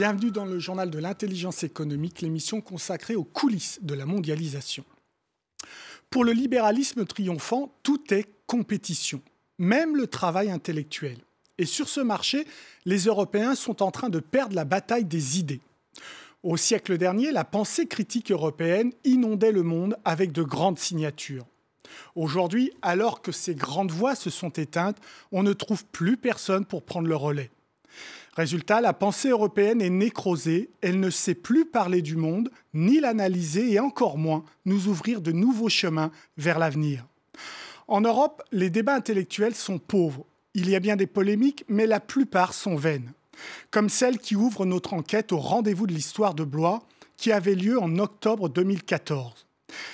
Bienvenue dans le journal de l'intelligence économique, l'émission consacrée aux coulisses de la mondialisation. Pour le libéralisme triomphant, tout est compétition, même le travail intellectuel. Et sur ce marché, les Européens sont en train de perdre la bataille des idées. Au siècle dernier, la pensée critique européenne inondait le monde avec de grandes signatures. Aujourd'hui, alors que ces grandes voix se sont éteintes, on ne trouve plus personne pour prendre le relais. Résultat, la pensée européenne est nécrosée, elle ne sait plus parler du monde, ni l'analyser et encore moins nous ouvrir de nouveaux chemins vers l'avenir. En Europe, les débats intellectuels sont pauvres. Il y a bien des polémiques, mais la plupart sont vaines comme celle qui ouvre notre enquête au rendez-vous de l'histoire de Blois, qui avait lieu en octobre 2014.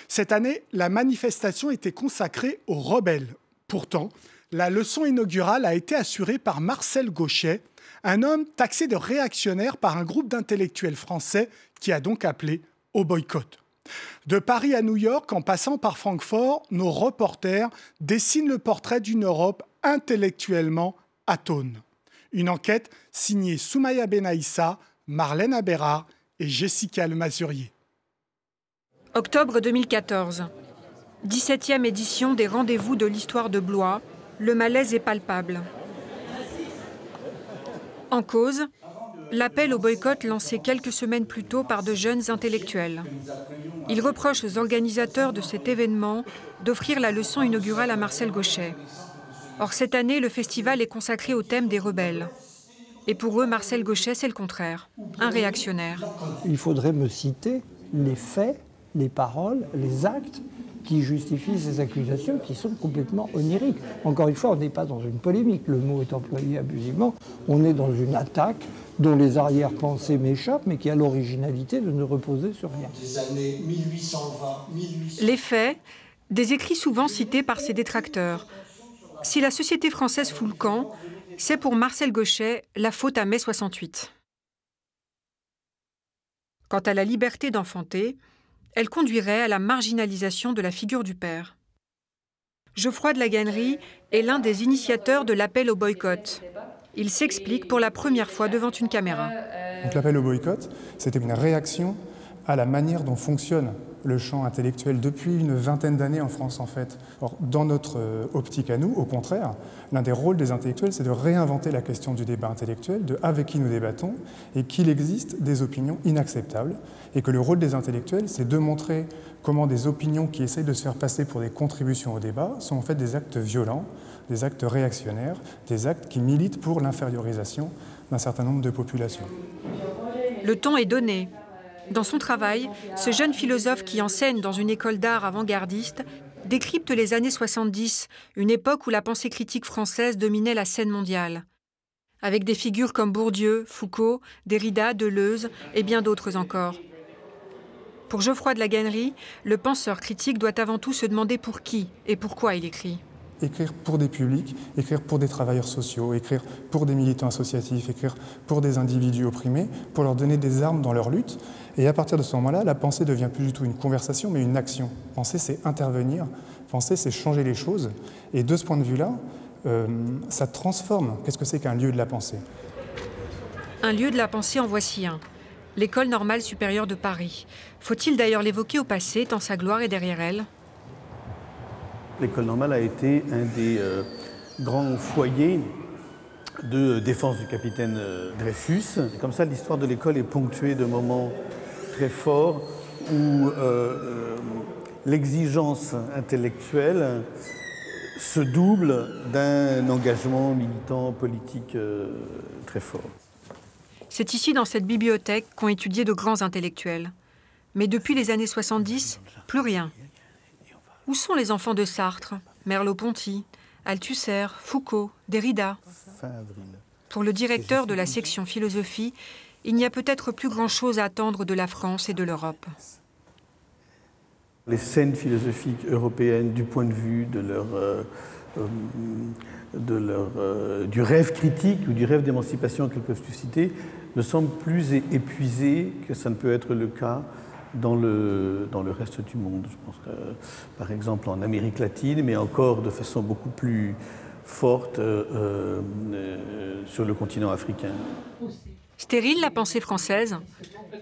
Cette année, la manifestation était consacrée aux rebelles. Pourtant, la leçon inaugurale a été assurée par Marcel Gauchet, un homme taxé de réactionnaire par un groupe d'intellectuels français qui a donc appelé au boycott. De Paris à New York, en passant par Francfort, nos reporters dessinent le portrait d'une Europe intellectuellement atone. Une enquête signée Soumaya Benaïssa, Marlène Abera et Jessica Lemazurier. Octobre 2014. 17e édition des rendez-vous de l'histoire de Blois. Le malaise est palpable. En cause, l'appel au boycott lancé quelques semaines plus tôt par de jeunes intellectuels. Ils reprochent aux organisateurs de cet événement d'offrir la leçon inaugurale à Marcel Gauchet. Or, cette année, le festival est consacré au thème des rebelles. Et pour eux, Marcel Gauchet, c'est le contraire, un réactionnaire. Il faudrait me citer les faits, les paroles, les actes qui justifient ces accusations qui sont complètement oniriques. Encore une fois, on n'est pas dans une polémique, le mot est employé abusivement, on est dans une attaque dont les arrière-pensées m'échappent, mais qui a l'originalité de ne reposer sur rien. Les faits, des écrits souvent cités par ses détracteurs, si la société française fout le camp, c'est pour Marcel Gauchet la faute à mai 68. Quant à la liberté d'enfanter, elle conduirait à la marginalisation de la figure du père. Geoffroy de la Gannerie est l'un des initiateurs de l'appel au boycott. Il s'explique pour la première fois devant une caméra. L'appel au boycott, c'était une réaction à la manière dont fonctionne le champ intellectuel depuis une vingtaine d'années en France en fait. Or, dans notre euh, optique à nous, au contraire, l'un des rôles des intellectuels, c'est de réinventer la question du débat intellectuel, de avec qui nous débattons, et qu'il existe des opinions inacceptables, et que le rôle des intellectuels, c'est de montrer comment des opinions qui essayent de se faire passer pour des contributions au débat sont en fait des actes violents, des actes réactionnaires, des actes qui militent pour l'infériorisation d'un certain nombre de populations. Le temps est donné dans son travail, ce jeune philosophe qui enseigne dans une école d'art avant-gardiste décrypte les années 70, une époque où la pensée critique française dominait la scène mondiale. Avec des figures comme Bourdieu, Foucault, Derrida, Deleuze et bien d'autres encore. Pour Geoffroy de la Gannerie, le penseur critique doit avant tout se demander pour qui et pourquoi il écrit écrire pour des publics, écrire pour des travailleurs sociaux, écrire pour des militants associatifs, écrire pour des individus opprimés, pour leur donner des armes dans leur lutte. Et à partir de ce moment-là, la pensée devient plus du tout une conversation, mais une action. Penser, c'est intervenir. Penser, c'est changer les choses. Et de ce point de vue-là, euh, ça transforme. Qu'est-ce que c'est qu'un lieu de la pensée? Un lieu de la pensée, en voici un. L'école normale supérieure de Paris. Faut-il d'ailleurs l'évoquer au passé, tant sa gloire est derrière elle? L'école normale a été un des euh, grands foyers de défense du capitaine euh, Dreyfus. comme ça, l'histoire de l'école est ponctuée de moments très forts où euh, l'exigence intellectuelle se double d'un engagement militant politique très fort. C'est ici, dans cette bibliothèque, qu'ont étudié de grands intellectuels. Mais depuis les années 70, plus rien. Où sont les enfants de Sartre, Merleau-Ponty, Althusser, Foucault, Derrida? Pour le directeur de la section philosophie, il n'y a peut-être plus grand-chose à attendre de la France et de l'Europe. Les scènes philosophiques européennes, du point de vue de leur, euh, euh, de leur, euh, du rêve critique ou du rêve d'émancipation qu'elles peuvent susciter, me semblent plus épuisées que ça ne peut être le cas dans le, dans le reste du monde. Je pense que, par exemple en Amérique latine, mais encore de façon beaucoup plus forte euh, euh, sur le continent africain. Stérile la pensée française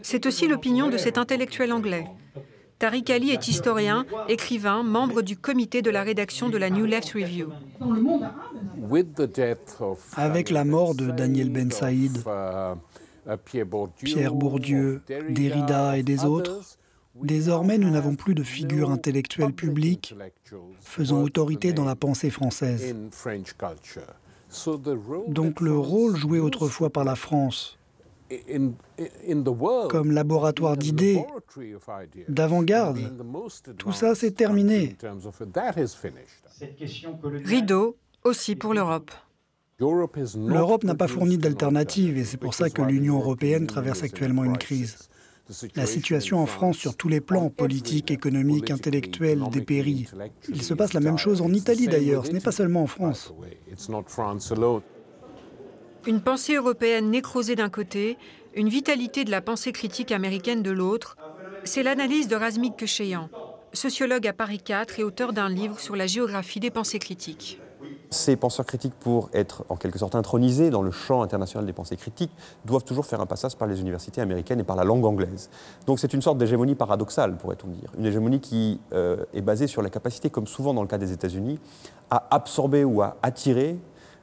C'est aussi l'opinion de cet intellectuel anglais. Tariq Ali est historien, écrivain, membre du comité de la rédaction de la New Left Review. Avec la mort de Daniel Ben Saïd, Pierre Bourdieu, Derrida et des autres, désormais nous n'avons plus de figure intellectuelle publique faisant autorité dans la pensée française. Donc le rôle joué autrefois par la France comme laboratoire d'idées, d'avant-garde. Tout ça, c'est terminé. Rideau aussi pour l'Europe. L'Europe n'a pas fourni d'alternative et c'est pour ça que l'Union européenne traverse actuellement une crise. La situation en France sur tous les plans, politiques, économiques, intellectuels, dépérit. Il se passe la même chose en Italie d'ailleurs, ce n'est pas seulement en France. Une pensée européenne nécrosée d'un côté, une vitalité de la pensée critique américaine de l'autre, c'est l'analyse de Razmik Kecheyan, sociologue à Paris 4 et auteur d'un livre sur la géographie des pensées critiques. Ces penseurs critiques, pour être en quelque sorte intronisés dans le champ international des pensées critiques, doivent toujours faire un passage par les universités américaines et par la langue anglaise. Donc c'est une sorte d'hégémonie paradoxale, pourrait-on dire. Une hégémonie qui euh, est basée sur la capacité, comme souvent dans le cas des États-Unis, à absorber ou à attirer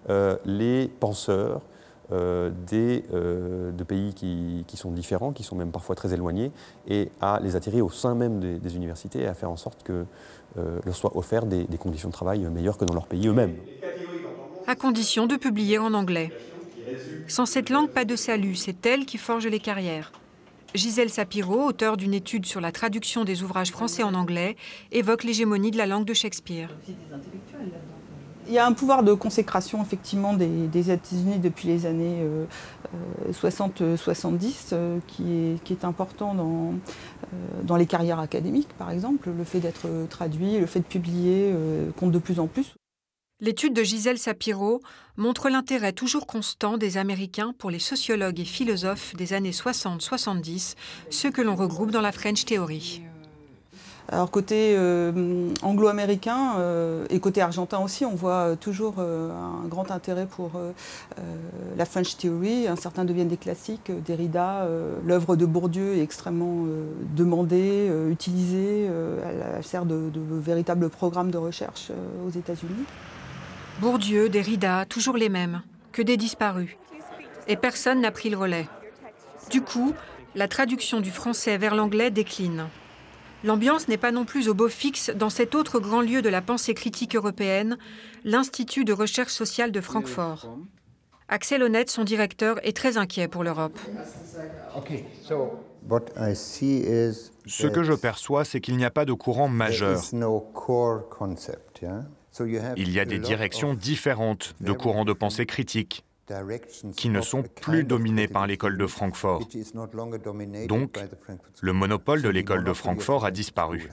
euh, les penseurs, des, euh, de pays qui, sont différents, qui sont même parfois très éloignés, et à les attirer au sein même des, universités et à faire en sorte que euh, leur soient offertes des, des, conditions de travail meilleures que dans leur pays eux-mêmes. À condition de publier en anglais. Sans cette langue, pas de salut, c'est elle qui forge les carrières. Gisèle Sapiro, auteur d'une étude sur la traduction des ouvrages français en anglais, évoque l'hégémonie de la langue de Shakespeare. Il y a un pouvoir de consécration effectivement des, États-Unis depuis les années 60-70 euh, euh, euh, qui, est, important dans, dans les carrières académiques par exemple. Le fait d'être traduit, le fait de publier compte de plus en plus. L'étude de Gisèle Sapiro montre l'intérêt toujours constant des Américains pour les sociologues et philosophes des années 60-70, ceux que l'on regroupe dans la French Theory. Alors côté euh, anglo-américain euh, et côté argentin aussi, on voit euh, toujours un grand intérêt pour la French Theory. Certains deviennent des classiques. Derrida, l'œuvre de Bourdieu est extrêmement demandée, utilisée. Elle, sert de, de, véritable programme de recherche aux États-Unis. Bourdieu, Derrida, toujours les mêmes, que des disparus. Et personne n'a pris le relais. Du coup, la traduction du français vers l'anglais décline. L'ambiance n'est pas non plus au beau fixe dans cet autre grand lieu de la pensée critique européenne, l'Institut de recherche sociale de Francfort. Axel Honnête, son directeur, est très inquiet pour l'Europe. Ce que je perçois, c'est qu'il n'y a pas de courant majeur. Il y a des directions différentes de courants de pensée critique qui ne sont plus dominés par l'école de Francfort. Donc, le monopole de l'école de Francfort a disparu.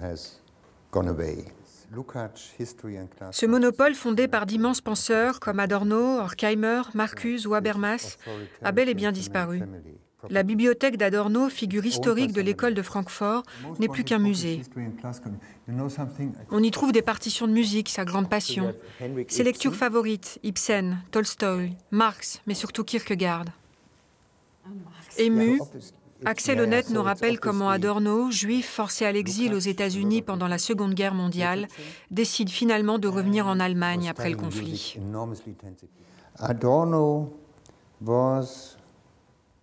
Ce monopole fondé par d'immenses penseurs comme Adorno, Horkheimer, Marcuse ou Habermas a bel et bien disparu. La bibliothèque d'Adorno, figure historique de l'école de Francfort, n'est plus qu'un musée. On y trouve des partitions de musique, sa grande passion. Ses lectures favorites, Ibsen, Tolstoï, Marx, mais surtout Kierkegaard. Ému, Axel Honnête nous rappelle comment Adorno, juif forcé à l'exil aux États-Unis pendant la Seconde Guerre mondiale, décide finalement de revenir en Allemagne après le conflit. Adorno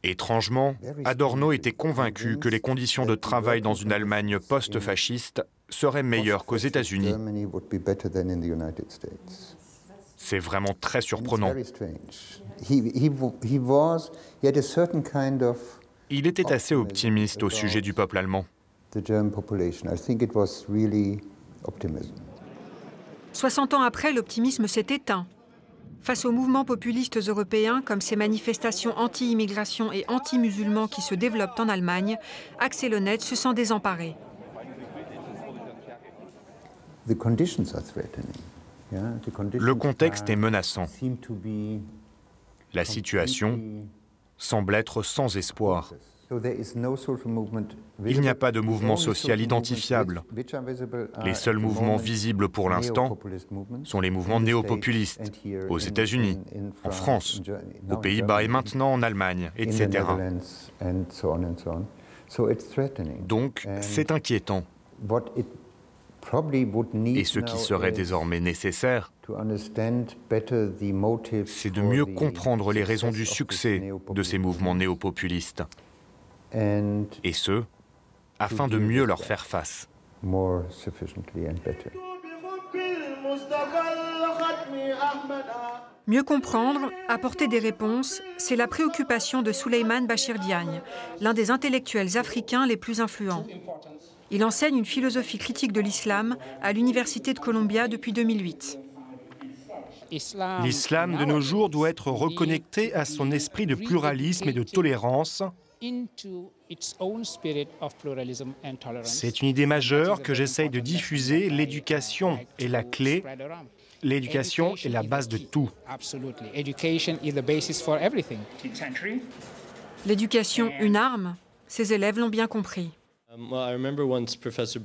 Étrangement, Adorno était convaincu que les conditions de travail dans une Allemagne post-fasciste seraient meilleures qu'aux États-Unis. C'est vraiment très surprenant. Il était assez optimiste au sujet du peuple allemand. 60 ans après, l'optimisme s'est éteint. Face aux mouvements populistes européens comme ces manifestations anti-immigration et anti-musulmans qui se développent en Allemagne, Axel Honnête se sent désemparé. Le contexte est menaçant. La situation semble être sans espoir. Il n'y a pas de mouvement social identifiable. Les seuls mouvements visibles pour l'instant sont les mouvements néo-populistes aux États-Unis, en France, aux Pays-Bas et maintenant en Allemagne, etc. Donc, c'est inquiétant. Et ce qui serait désormais nécessaire, c'est de mieux comprendre les raisons du succès de ces mouvements néo-populistes. Et ce, afin de mieux leur faire face. Mieux comprendre, apporter des réponses, c'est la préoccupation de Souleymane Bachir Diagne, l'un des intellectuels africains les plus influents. Il enseigne une philosophie critique de l'islam à l'Université de Columbia depuis 2008. L'islam de nos jours doit être reconnecté à son esprit de pluralisme et de tolérance. C'est une idée majeure que j'essaye de diffuser. L'éducation est la clé. L'éducation est la base de tout. L'éducation, une arme Ses élèves l'ont bien compris.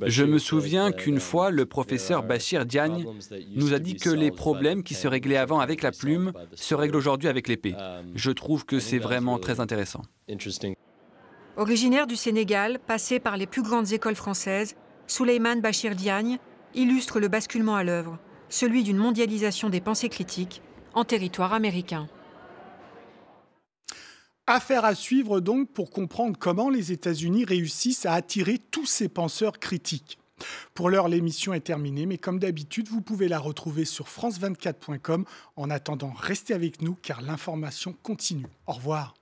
Je me souviens qu'une fois, le professeur Bachir Diagne nous a dit que les problèmes qui se réglaient avant avec la plume se règlent aujourd'hui avec l'épée. Je trouve que c'est vraiment très intéressant. Originaire du Sénégal, passé par les plus grandes écoles françaises, Souleymane Bachir Diagne illustre le basculement à l'œuvre, celui d'une mondialisation des pensées critiques en territoire américain. Affaire à suivre donc pour comprendre comment les États-Unis réussissent à attirer tous ces penseurs critiques. Pour l'heure, l'émission est terminée, mais comme d'habitude, vous pouvez la retrouver sur france24.com. En attendant, restez avec nous car l'information continue. Au revoir.